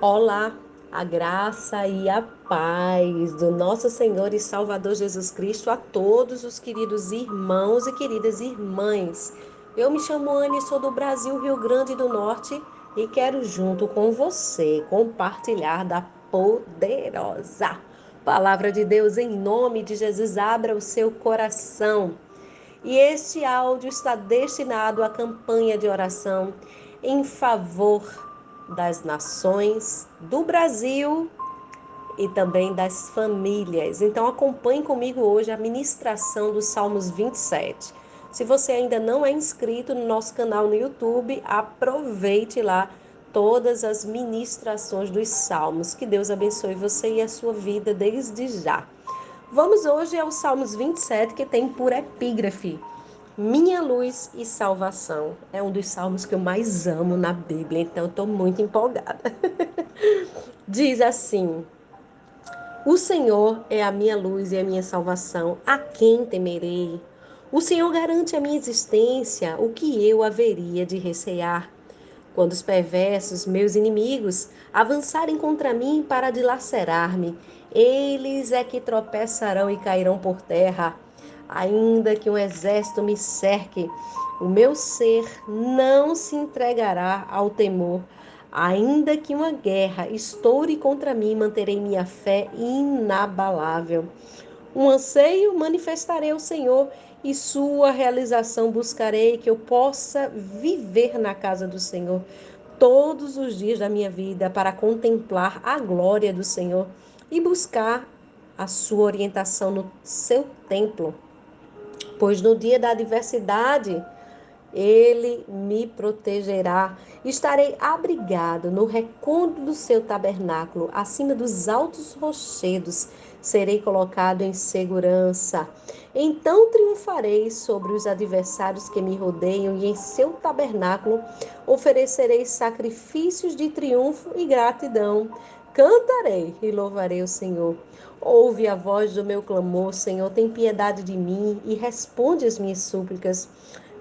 Olá, a graça e a paz do nosso Senhor e Salvador Jesus Cristo a todos os queridos irmãos e queridas irmãs. Eu me chamo Anne, sou do Brasil, Rio Grande do Norte e quero, junto com você, compartilhar da poderosa palavra de Deus em nome de Jesus. Abra o seu coração. E este áudio está destinado à campanha de oração em favor das nações, do Brasil e também das famílias. Então acompanhe comigo hoje a ministração dos Salmos 27. Se você ainda não é inscrito no nosso canal no YouTube, aproveite lá todas as ministrações dos Salmos. Que Deus abençoe você e a sua vida desde já. Vamos hoje ao Salmos 27, que tem por epígrafe minha luz e salvação. É um dos salmos que eu mais amo na Bíblia, então estou muito empolgada. Diz assim: O Senhor é a minha luz e a minha salvação, a quem temerei? O Senhor garante a minha existência, o que eu haveria de recear? Quando os perversos, meus inimigos, avançarem contra mim para dilacerar-me, eles é que tropeçarão e cairão por terra Ainda que um exército me cerque, o meu ser não se entregará ao temor. Ainda que uma guerra estoure contra mim, manterei minha fé inabalável. Um anseio manifestarei ao Senhor e sua realização buscarei que eu possa viver na casa do Senhor todos os dias da minha vida para contemplar a glória do Senhor e buscar a sua orientação no seu templo pois no dia da adversidade ele me protegerá. Estarei abrigado no recôndito do seu tabernáculo, acima dos altos rochedos. Serei colocado em segurança. Então triunfarei sobre os adversários que me rodeiam, e em seu tabernáculo oferecerei sacrifícios de triunfo e gratidão. Cantarei e louvarei o Senhor. Ouve a voz do meu clamor, Senhor, tem piedade de mim e responde as minhas súplicas.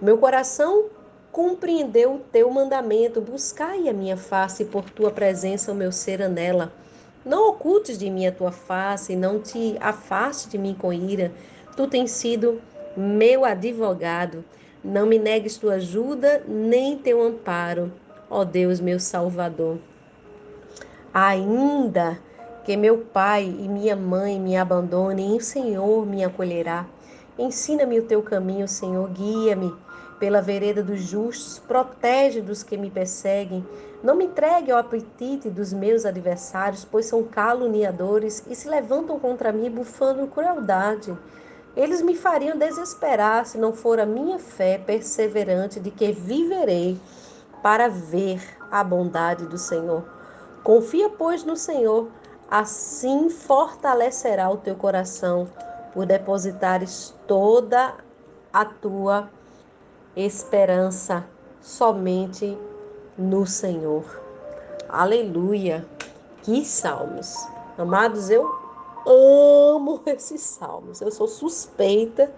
Meu coração compreendeu o teu mandamento, buscai a minha face por tua presença, o meu ser anela. Não ocultes de mim a tua face, não te afaste de mim com ira. Tu tens sido meu advogado. Não me negues tua ajuda, nem teu amparo, ó Deus, meu Salvador. Ainda que meu pai e minha mãe me abandonem, o Senhor me acolherá. Ensina-me o teu caminho, Senhor, guia-me pela vereda dos justos, protege dos que me perseguem. Não me entregue ao apetite dos meus adversários, pois são caluniadores e se levantam contra mim bufando crueldade. Eles me fariam desesperar se não for a minha fé perseverante de que viverei para ver a bondade do Senhor. Confia, pois, no Senhor Assim fortalecerá o teu coração por depositares toda a tua esperança somente no Senhor. Aleluia! Que salmos! Amados, eu amo esses salmos. Eu sou suspeita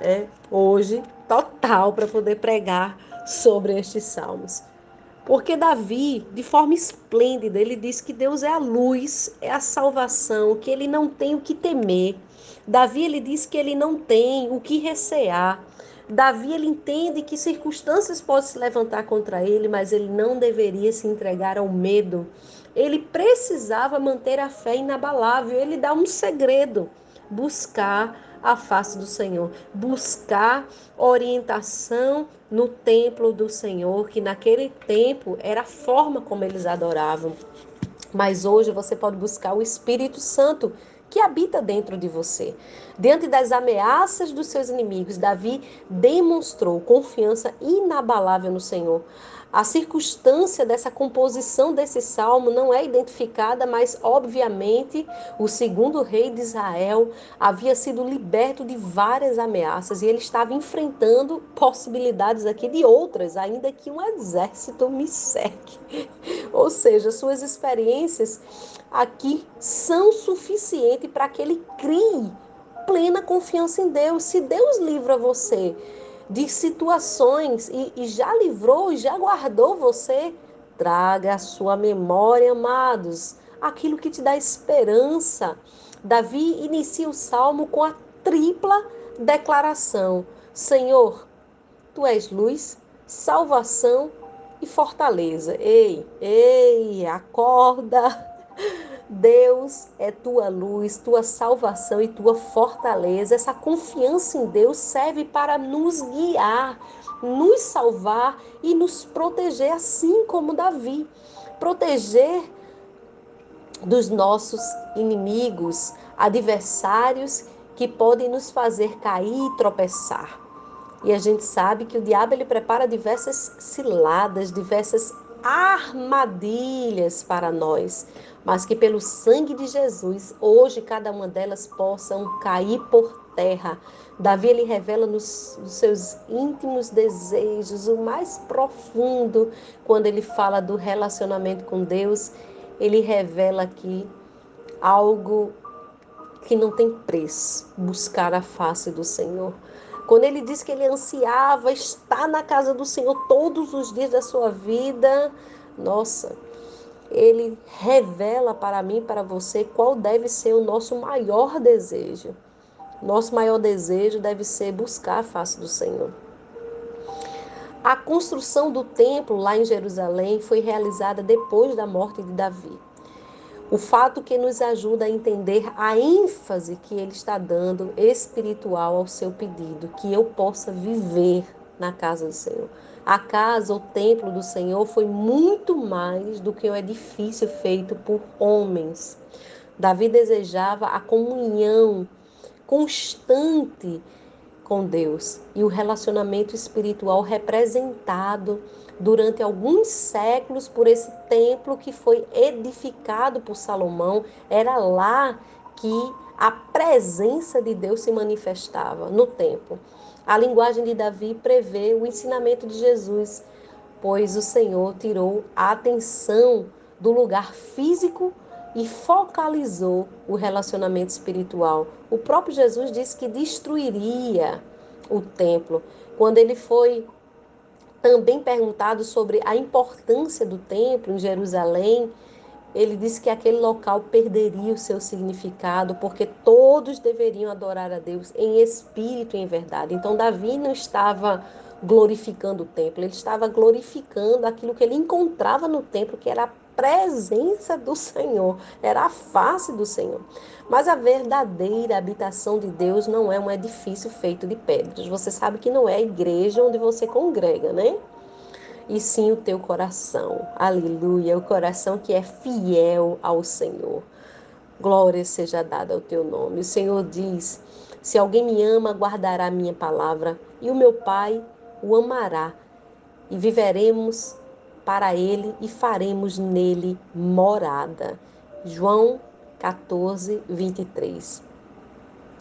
é, hoje total para poder pregar sobre estes salmos. Porque Davi, de forma esplêndida, ele diz que Deus é a luz, é a salvação, que ele não tem o que temer. Davi ele diz que ele não tem o que recear. Davi ele entende que circunstâncias podem se levantar contra ele, mas ele não deveria se entregar ao medo. Ele precisava manter a fé inabalável. Ele dá um segredo: buscar a face do Senhor, buscar orientação no templo do Senhor, que naquele tempo era a forma como eles adoravam. Mas hoje você pode buscar o Espírito Santo que habita dentro de você. Diante das ameaças dos seus inimigos, Davi demonstrou confiança inabalável no Senhor. A circunstância dessa composição desse salmo não é identificada, mas obviamente o segundo rei de Israel havia sido liberto de várias ameaças e ele estava enfrentando possibilidades aqui de outras, ainda que um exército me cerque. Ou seja, suas experiências aqui são suficientes para que ele crie plena confiança em Deus. Se Deus livra você de situações e, e já livrou e já guardou você, traga à sua memória, amados, aquilo que te dá esperança. Davi inicia o salmo com a tripla declaração: Senhor, tu és luz, salvação e fortaleza. Ei, ei, acorda! Deus é tua luz, tua salvação e tua fortaleza. Essa confiança em Deus serve para nos guiar, nos salvar e nos proteger, assim como Davi. Proteger dos nossos inimigos, adversários que podem nos fazer cair e tropeçar. E a gente sabe que o diabo ele prepara diversas ciladas, diversas armadilhas para nós, mas que pelo sangue de Jesus, hoje cada uma delas possam cair por terra. Davi ele revela nos, nos, seus íntimos desejos, o mais profundo, quando ele fala do relacionamento com Deus, ele revela aqui algo que não tem preço, buscar a face do Senhor. Quando ele diz que ele ansiava estar na casa do Senhor todos os dias da sua vida, nossa, ele revela para mim, para você, qual deve ser o nosso maior desejo. Nosso maior desejo deve ser buscar a face do Senhor. A construção do templo lá em Jerusalém foi realizada depois da morte de Davi. O fato que nos ajuda a entender a ênfase que ele está dando espiritual ao seu pedido, que eu possa viver na casa do Senhor. A casa, o templo do Senhor foi muito mais do que um edifício feito por homens. Davi desejava a comunhão constante com Deus e o relacionamento espiritual representado durante alguns séculos por esse templo que foi edificado por Salomão. Era lá que a presença de Deus se manifestava no templo. A linguagem de Davi prevê o ensinamento de Jesus, pois o Senhor tirou a atenção do lugar físico e focalizou o relacionamento espiritual. O próprio Jesus disse que destruiria o templo. Quando ele foi também perguntado sobre a importância do templo em Jerusalém, ele disse que aquele local perderia o seu significado, porque todos deveriam adorar a Deus em espírito e em verdade. Então, Davi não estava glorificando o templo, ele estava glorificando aquilo que ele encontrava no templo, que era a presença do Senhor, era a face do Senhor. Mas a verdadeira habitação de Deus não é um edifício feito de pedras. Você sabe que não é a igreja onde você congrega, né? E sim o teu coração. Aleluia, o coração que é fiel ao Senhor. Glória seja dada ao teu nome. O Senhor diz: Se alguém me ama, guardará a minha palavra, e o meu Pai o amará, e viveremos para ele e faremos nele morada. João 14, 23.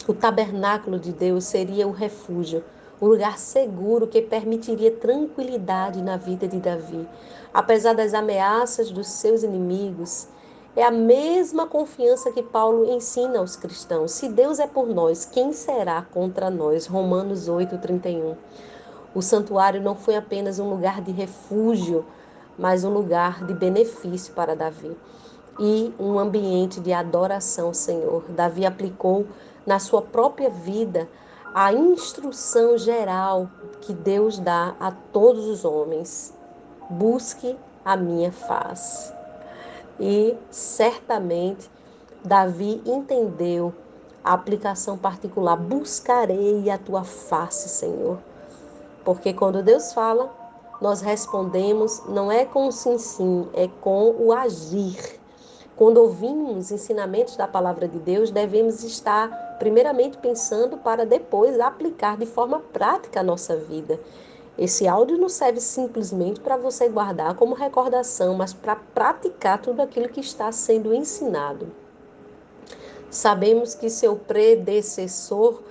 O tabernáculo de Deus seria o refúgio, o lugar seguro que permitiria tranquilidade na vida de Davi. Apesar das ameaças dos seus inimigos, é a mesma confiança que Paulo ensina aos cristãos. Se Deus é por nós, quem será contra nós? Romanos 8, 31. O santuário não foi apenas um lugar de refúgio, mas um lugar de benefício para Davi e um ambiente de adoração Senhor. Davi aplicou na sua própria vida a instrução geral que Deus dá a todos os homens: busque a minha face. E certamente Davi entendeu a aplicação particular: buscarei a tua face, Senhor. Porque quando Deus fala, nós respondemos não é com o sim sim, é com o agir. Quando ouvimos ensinamentos da palavra de Deus, devemos estar primeiramente pensando para depois aplicar de forma prática a nossa vida. Esse áudio não serve simplesmente para você guardar como recordação, mas para praticar tudo aquilo que está sendo ensinado. Sabemos que seu predecessor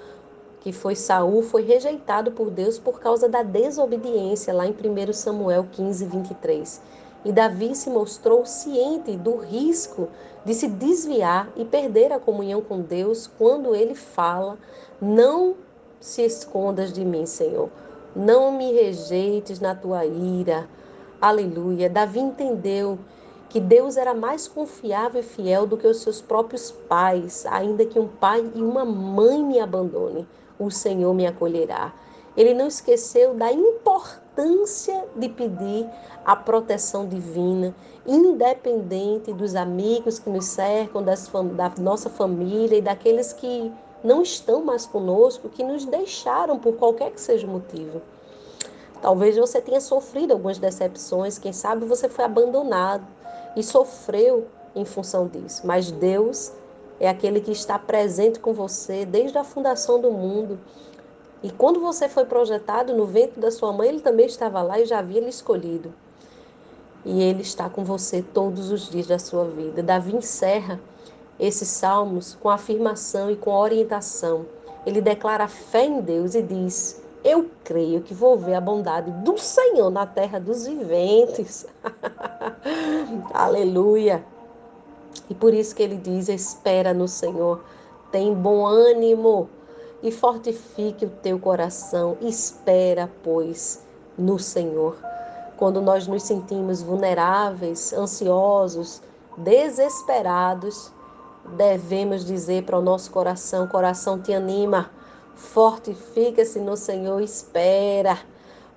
que foi Saul, foi rejeitado por Deus por causa da desobediência, lá em 1 Samuel 15, 23. E Davi se mostrou ciente do risco de se desviar e perder a comunhão com Deus quando ele fala: Não se escondas de mim, Senhor. Não me rejeites na tua ira. Aleluia. Davi entendeu que Deus era mais confiável e fiel do que os seus próprios pais, ainda que um pai e uma mãe me abandonem, o Senhor me acolherá. Ele não esqueceu da importância de pedir a proteção divina, independente dos amigos que nos cercam, das, da nossa família e daqueles que não estão mais conosco, que nos deixaram por qualquer que seja o motivo. Talvez você tenha sofrido algumas decepções, quem sabe você foi abandonado e sofreu em função disso. Mas Deus é aquele que está presente com você desde a fundação do mundo. E quando você foi projetado no ventre da sua mãe, ele também estava lá e já havia lhe escolhido. E ele está com você todos os dias da sua vida. Davi encerra esses salmos com afirmação e com orientação. Ele declara fé em Deus e diz: Eu creio que vou ver a bondade do Senhor na terra dos viventes. Aleluia. E por isso que ele diz: Espera no Senhor, tem bom ânimo e fortifique o teu coração. Espera, pois, no Senhor. Quando nós nos sentimos vulneráveis, ansiosos, desesperados, devemos dizer para o nosso coração: coração te anima, fortifica-se no Senhor, espera.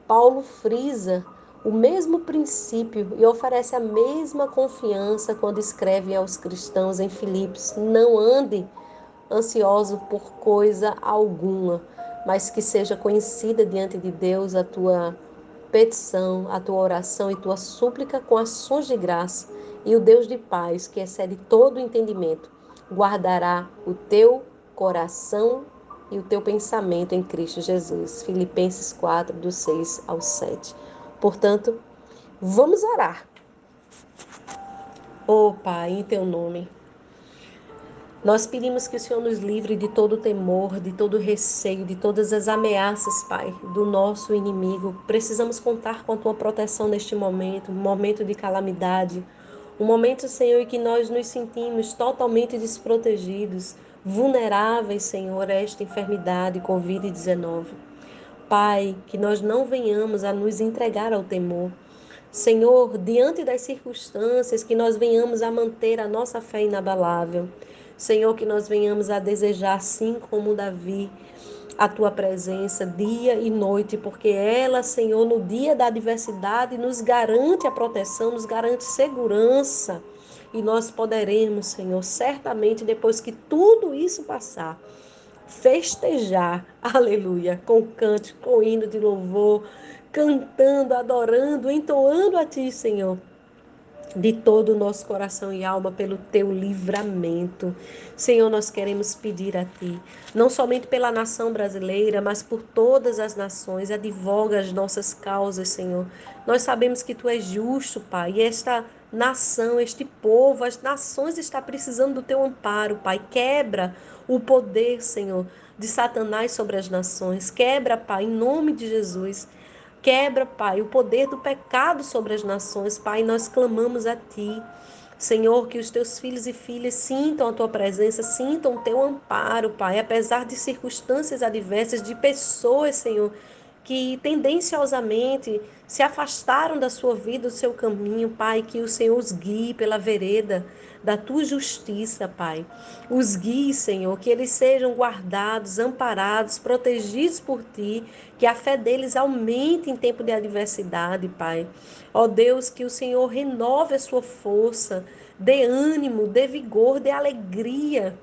Paulo frisa o mesmo princípio e oferece a mesma confiança quando escreve aos cristãos em Filipos: não ande ansioso por coisa alguma, mas que seja conhecida diante de Deus a tua petição, a tua oração e tua súplica com ações de graça. E o Deus de paz, que excede todo entendimento, guardará o teu coração e o teu pensamento em Cristo Jesus. Filipenses 4, do 6 ao 7. Portanto, vamos orar. Oh Pai, em teu nome. Nós pedimos que o Senhor nos livre de todo temor, de todo receio, de todas as ameaças, Pai, do nosso inimigo. Precisamos contar com a tua proteção neste momento, momento de calamidade, um momento, Senhor, em que nós nos sentimos totalmente desprotegidos, vulneráveis, Senhor, a esta enfermidade Covid-19. Pai, que nós não venhamos a nos entregar ao temor. Senhor, diante das circunstâncias, que nós venhamos a manter a nossa fé inabalável. Senhor, que nós venhamos a desejar, assim como Davi, a tua presença dia e noite, porque ela, Senhor, no dia da adversidade, nos garante a proteção, nos garante segurança. E nós poderemos, Senhor, certamente depois que tudo isso passar, festejar, aleluia, com cântico, com hino de louvor, cantando, adorando, entoando a Ti, Senhor de todo o nosso coração e alma pelo teu livramento. Senhor, nós queremos pedir a ti, não somente pela nação brasileira, mas por todas as nações, advoga as nossas causas, Senhor. Nós sabemos que tu és justo, Pai, e esta nação, este povo, as nações está precisando do teu amparo, Pai. Quebra o poder, Senhor, de Satanás sobre as nações. Quebra, Pai, em nome de Jesus Quebra, Pai, o poder do pecado sobre as nações. Pai, nós clamamos a Ti. Senhor, que os teus filhos e filhas sintam a tua presença, sintam o teu amparo, Pai, apesar de circunstâncias adversas, de pessoas, Senhor, que tendenciosamente se afastaram da sua vida, do seu caminho, Pai, que o Senhor os guie pela vereda da tua justiça, Pai. Os guie, Senhor, que eles sejam guardados, amparados, protegidos por ti, que a fé deles aumente em tempo de adversidade, Pai. Ó Deus, que o Senhor renove a sua força, dê ânimo, dê vigor, dê alegria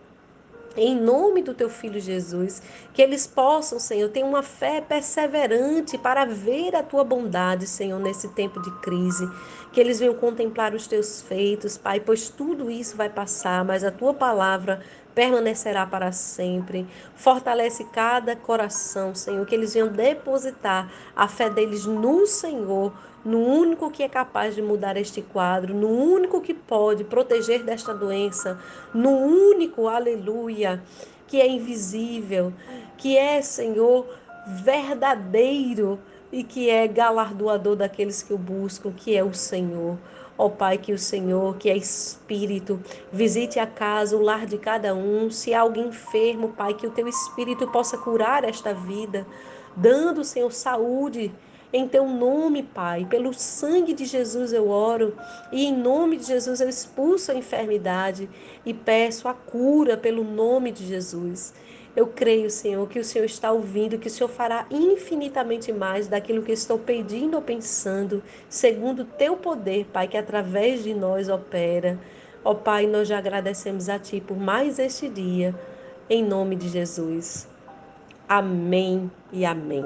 em nome do teu filho Jesus, que eles possam, Senhor, ter uma fé perseverante para ver a tua bondade, Senhor, nesse tempo de crise. Que eles venham contemplar os teus feitos, Pai, pois tudo isso vai passar, mas a tua palavra permanecerá para sempre. Fortalece cada coração, Senhor, que eles venham depositar a fé deles no Senhor no único que é capaz de mudar este quadro, no único que pode proteger desta doença, no único, aleluia, que é invisível, que é, Senhor, verdadeiro e que é galardoador daqueles que o buscam, que é o Senhor. Ó Pai, que o Senhor, que é Espírito, visite a casa, o lar de cada um. Se há alguém enfermo, Pai, que o teu Espírito possa curar esta vida, dando, Senhor, saúde Em teu nome, Pai, pelo sangue de Jesus eu oro e em nome de Jesus eu expulso a enfermidade e peço a cura pelo nome de Jesus. Eu creio, Senhor, que o Senhor está ouvindo, que o Senhor fará infinitamente mais daquilo que estou pedindo ou pensando, segundo o teu poder, Pai, que através de nós opera. Ó Pai, nós já agradecemos a Ti por mais este dia, em nome de Jesus. Amém e amém.